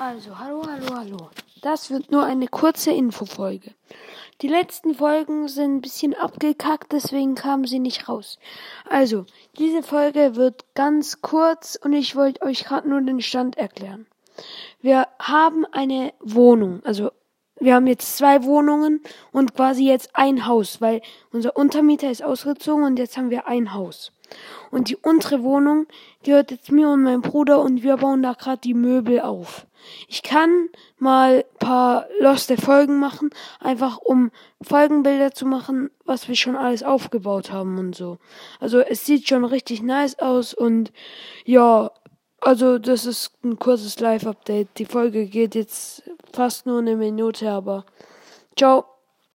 Also, hallo, hallo, hallo. Das wird nur eine kurze Infofolge. Die letzten Folgen sind ein bisschen abgekackt, deswegen kamen sie nicht raus. Also, diese Folge wird ganz kurz und ich wollte euch gerade nur den Stand erklären. Wir haben eine Wohnung, also wir haben jetzt zwei Wohnungen und quasi jetzt ein Haus, weil unser Untermieter ist ausgezogen und jetzt haben wir ein Haus. Und die untere Wohnung gehört jetzt mir und meinem Bruder und wir bauen da gerade die Möbel auf. Ich kann mal paar loste Folgen machen, einfach um Folgenbilder zu machen, was wir schon alles aufgebaut haben und so. Also es sieht schon richtig nice aus und ja, also das ist ein kurzes Live-Update. Die Folge geht jetzt fast nur eine Minute, aber ciao.